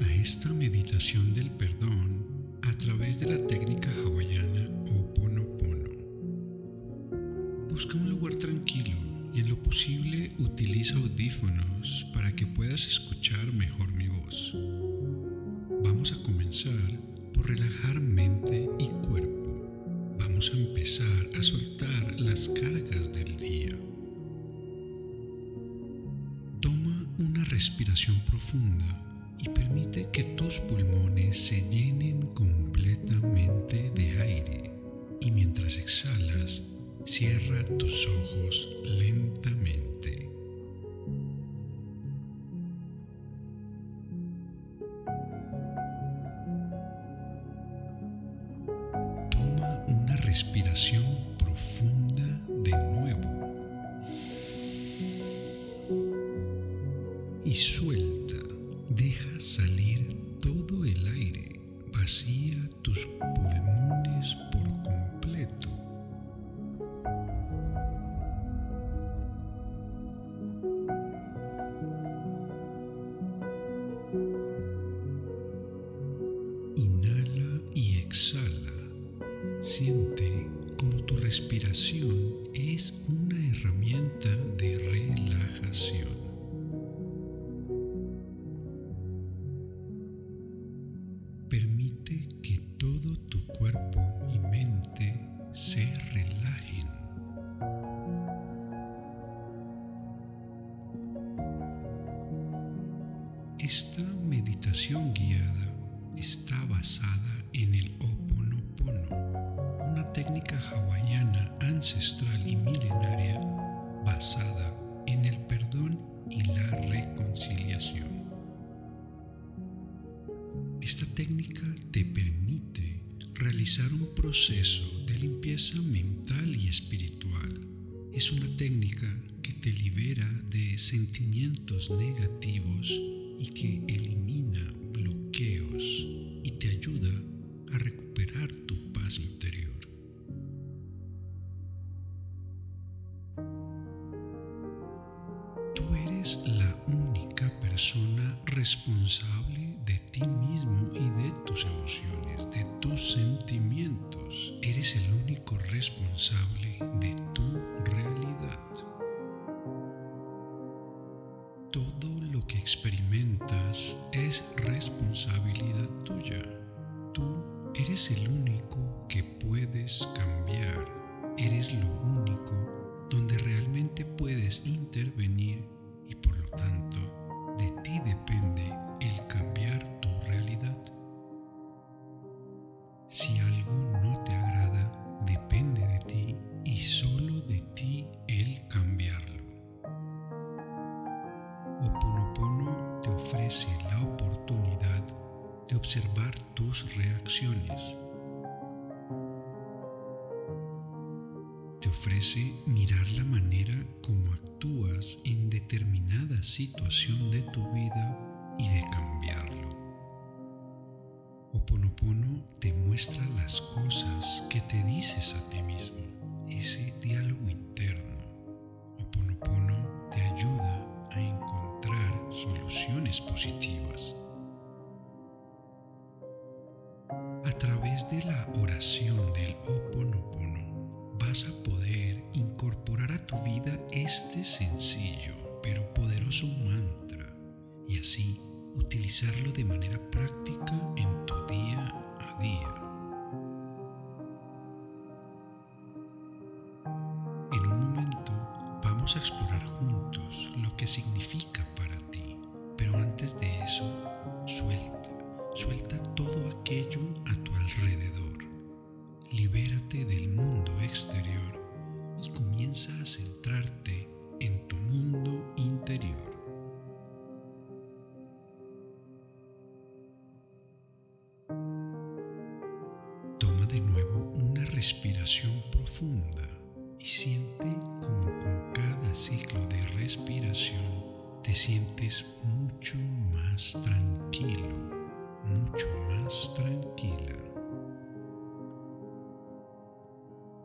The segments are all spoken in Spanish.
a esta meditación del perdón a través de la técnica hawaiana Oponopono. Busca un lugar tranquilo y en lo posible utiliza audífonos para que puedas escuchar mejor mi voz. Vamos a comenzar por relajar mente y cuerpo. Vamos a empezar a soltar las cargas del día. Toma una respiración profunda y permite que tus pulmones se llenen completamente de aire y mientras exhalas, cierra tus ojos lentamente. Vacía tus pulmones por Esta meditación guiada está basada en el Oponopono, una técnica hawaiana ancestral y milenaria basada en el perdón y la reconciliación. Esta técnica te permite realizar un proceso de limpieza mental y espiritual. Es una técnica que te libera de sentimientos negativos y que elimina bloqueos y te ayuda a recuperar tu paz interior. Tú eres la única persona responsable de ti mismo y de tus emociones, de tus sentimientos. Eres el único responsable de tu realidad. Experimentas es responsabilidad tuya. Tú eres el único que puedes cambiar. Eres lo único donde realmente puedes intervenir y por lo tanto la oportunidad de observar tus reacciones. Te ofrece mirar la manera como actúas en determinada situación de tu vida y de cambiarlo. Oponopono te muestra las cosas que te dices a ti mismo, positivas. A través de la oración del Oponopono vas a poder incorporar a tu vida este sencillo pero poderoso mantra y así utilizarlo de manera práctica en tu día a día. A tu alrededor. Libérate del mundo exterior y comienza a centrarte en tu mundo interior. Toma de nuevo una respiración profunda y siente como con cada ciclo de respiración te sientes mucho más tranquilo, mucho más tranquila.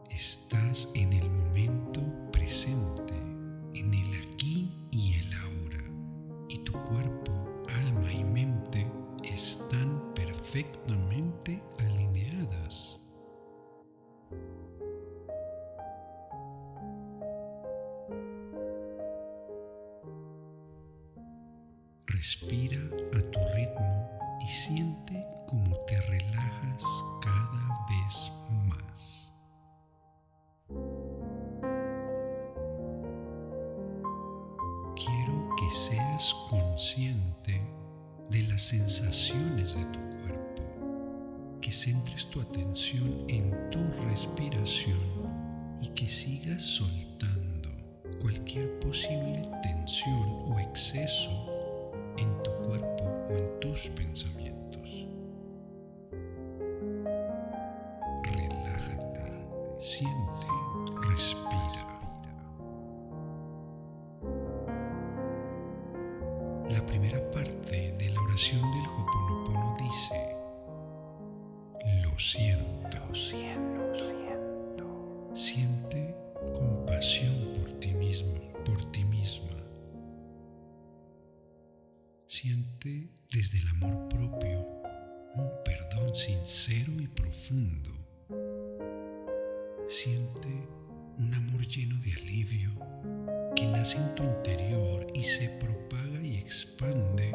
Estás en el momento presente, en el aquí y el ahora, y tu cuerpo, alma y mente perfectamente sensaciones de tu cuerpo, que centres tu atención en tu respiración y que sigas soltando cualquier posible tensión o exceso en tu cuerpo o en tus pensamientos. Siente desde el amor propio un perdón sincero y profundo. Siente un amor lleno de alivio que nace en tu interior y se propaga y expande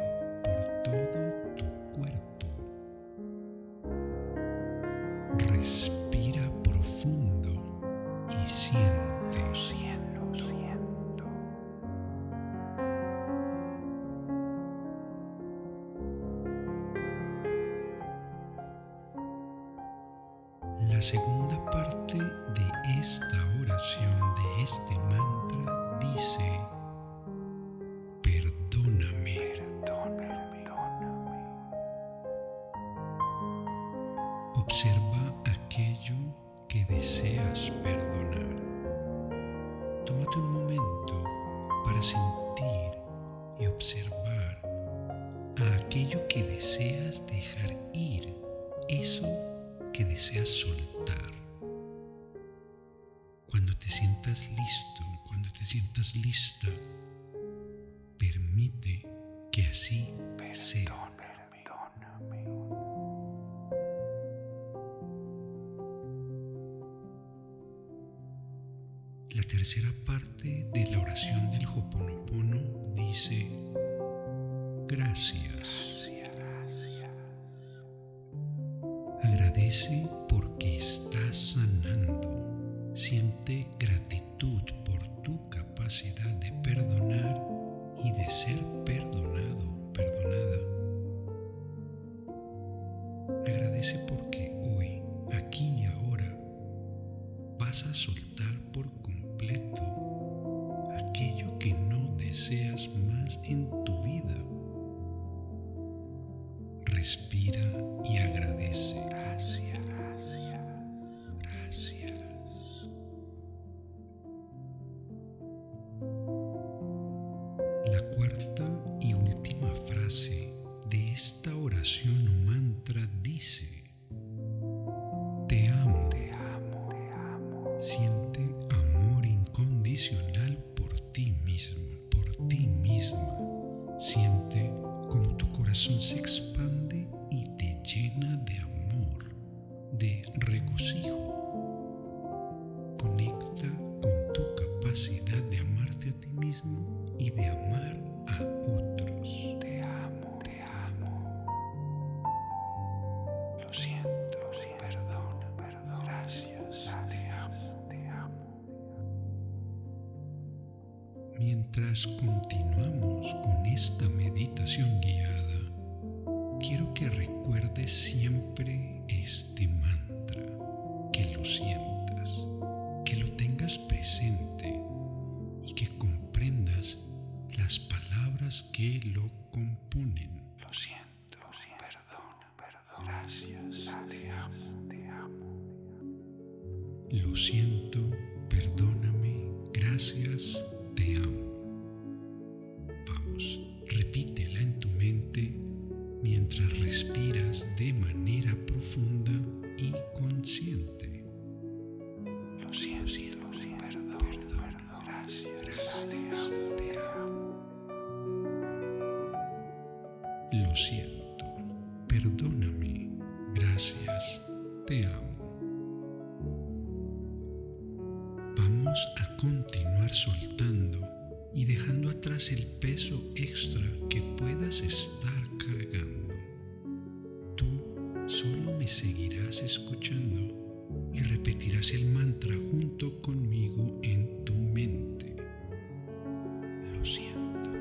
La segunda parte de esta oración, de este mantra, dice, permite que así sea. La tercera parte de la oración del Hoponopono dice, gracias. Agradece porque estás sanando. Siente gratitud vas a soltar por completo aquello que no deseas más en tu vida. Respira y como tu corazón presente y que comprendas las palabras que lo componen. Lo siento, perdón, perdón. Gracias, te amo, te amo. Lo siento, Perdóname, te amo. Vamos a continuar soltando y dejando atrás el peso extra que puedas estar cargando. Tú solo me seguirás escuchando y repetirás el mantra junto conmigo en tu mente. Lo siento,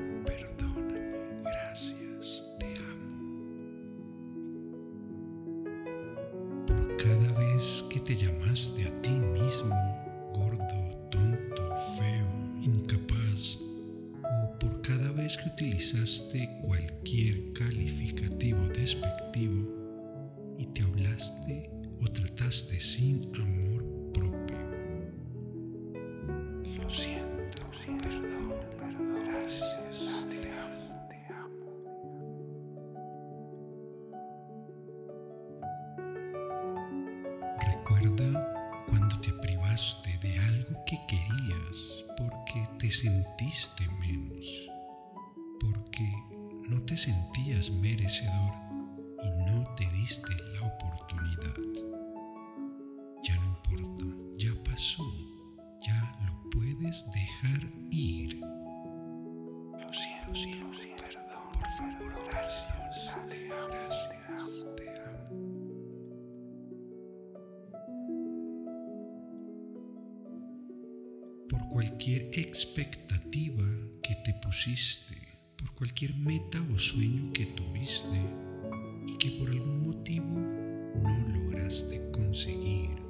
vez que utilizaste cualquier calificativo despectivo y te hablaste o trataste sin amor propio. Puedes dejar ir. Lo siento, siento, perdón, por favor, gracias, te amo, gracias, te amo. por cualquier expectativa que te pusiste, por cualquier meta o sueño que tuviste y que por algún motivo no lograste conseguir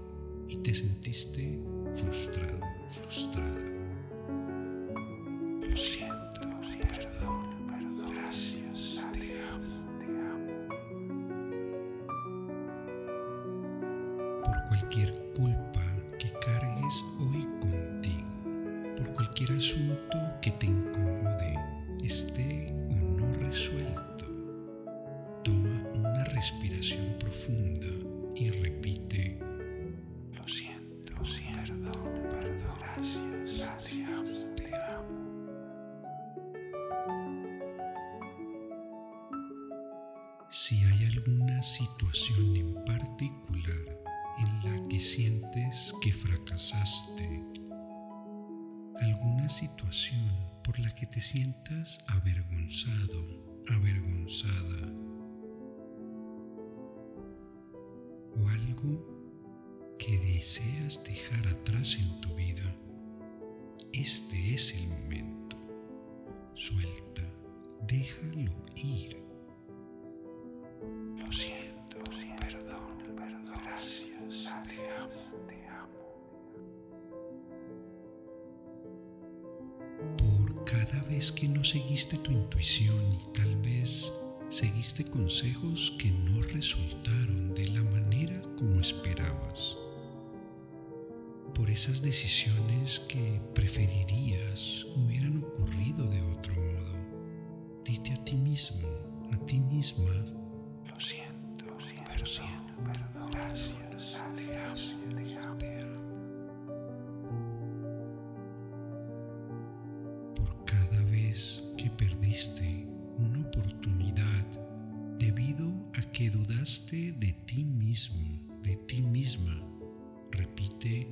y te sentiste frustrado, frustrada. Lo siento, perdón, gracias, te amo, te amo. Por cualquier culpa que cargues hoy contigo, por cualquier asunto que te situación en particular en la que sientes que fracasaste, alguna situación por la que te sientas avergonzado, avergonzada, o algo que deseas dejar atrás en tu vida, este es el momento. Suelta, déjalo ir. Lo siento, perdón, gracias, te amo, te amo. Por cada vez que no seguiste tu intuición y tal vez seguiste consejos que no resultaron de la manera como esperabas. Por esas decisiones que preferirías hubieran ocurrido de otro modo. Dite a ti mismo, a ti misma, lo siento, perdón, gracias, te amo. Por cada vez que perdiste una oportunidad debido a que dudaste de ti mismo, de ti misma, repite,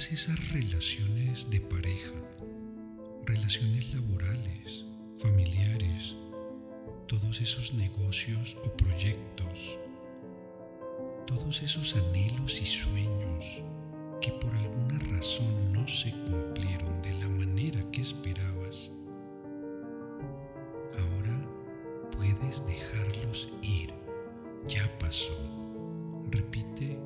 todas esas relaciones de pareja, relaciones laborales, familiares, todos esos negocios o proyectos, todos esos anhelos y sueños que por alguna razón no se cumplieron de la manera que esperabas. Ahora puedes dejarlos ir. Ya pasó. Repite,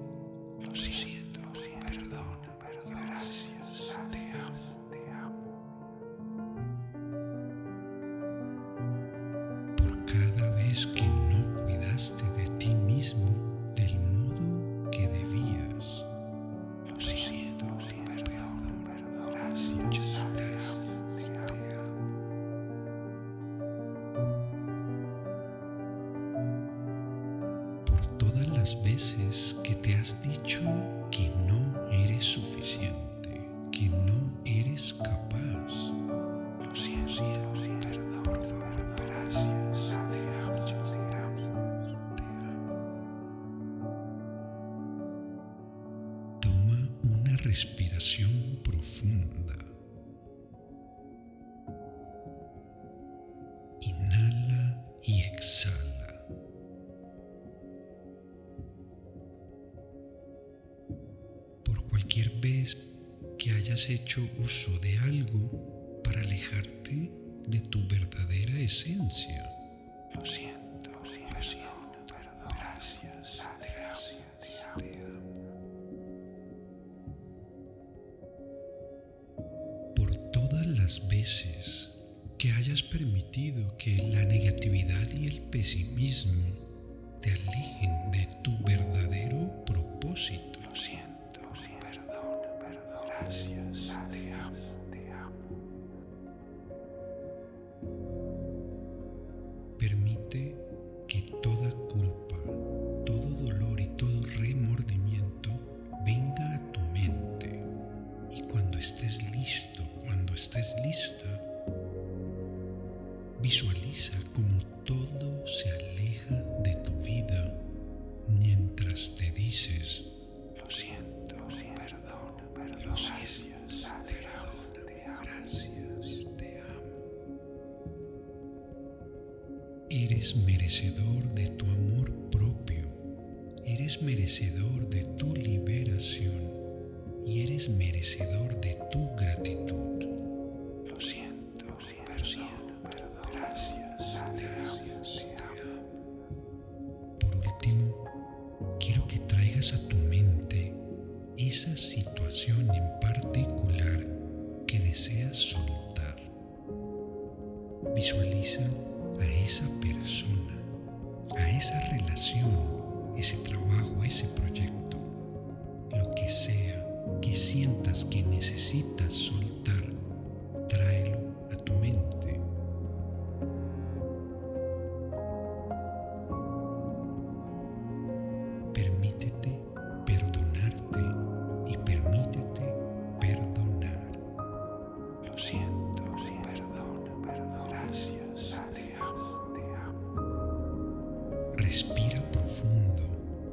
respiración profunda. Inhala y exhala. Por cualquier vez que hayas hecho uso de algo para alejarte de tu verdadera esencia. Lo siento, las veces que hayas permitido que la negatividad y el pesimismo te alejen de tu verdadero propósito. Lo siento, perdón, perdón, gracias, te amo. Eres merecedor de tu amor propio, eres merecedor de tu liberación y eres merecedor de tu gratitud. Lo siento, perdón, perdón, gracias, te amo, te amo. Por último, quiero que traigas a tu mente esa situación en particular que deseas soltar. Visualiza esa persona, a esa relación, ese trabajo, ese proyecto, lo que sea que sientas que necesitas soltar,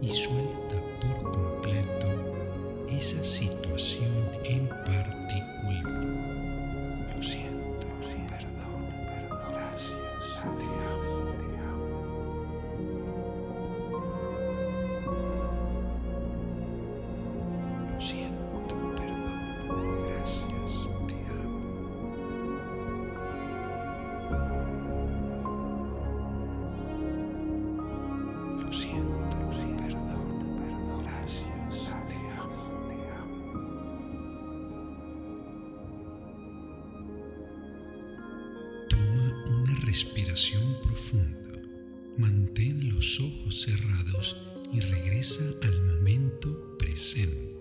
profundo y respiración profunda, mantén los ojos cerrados y regresa al momento presente.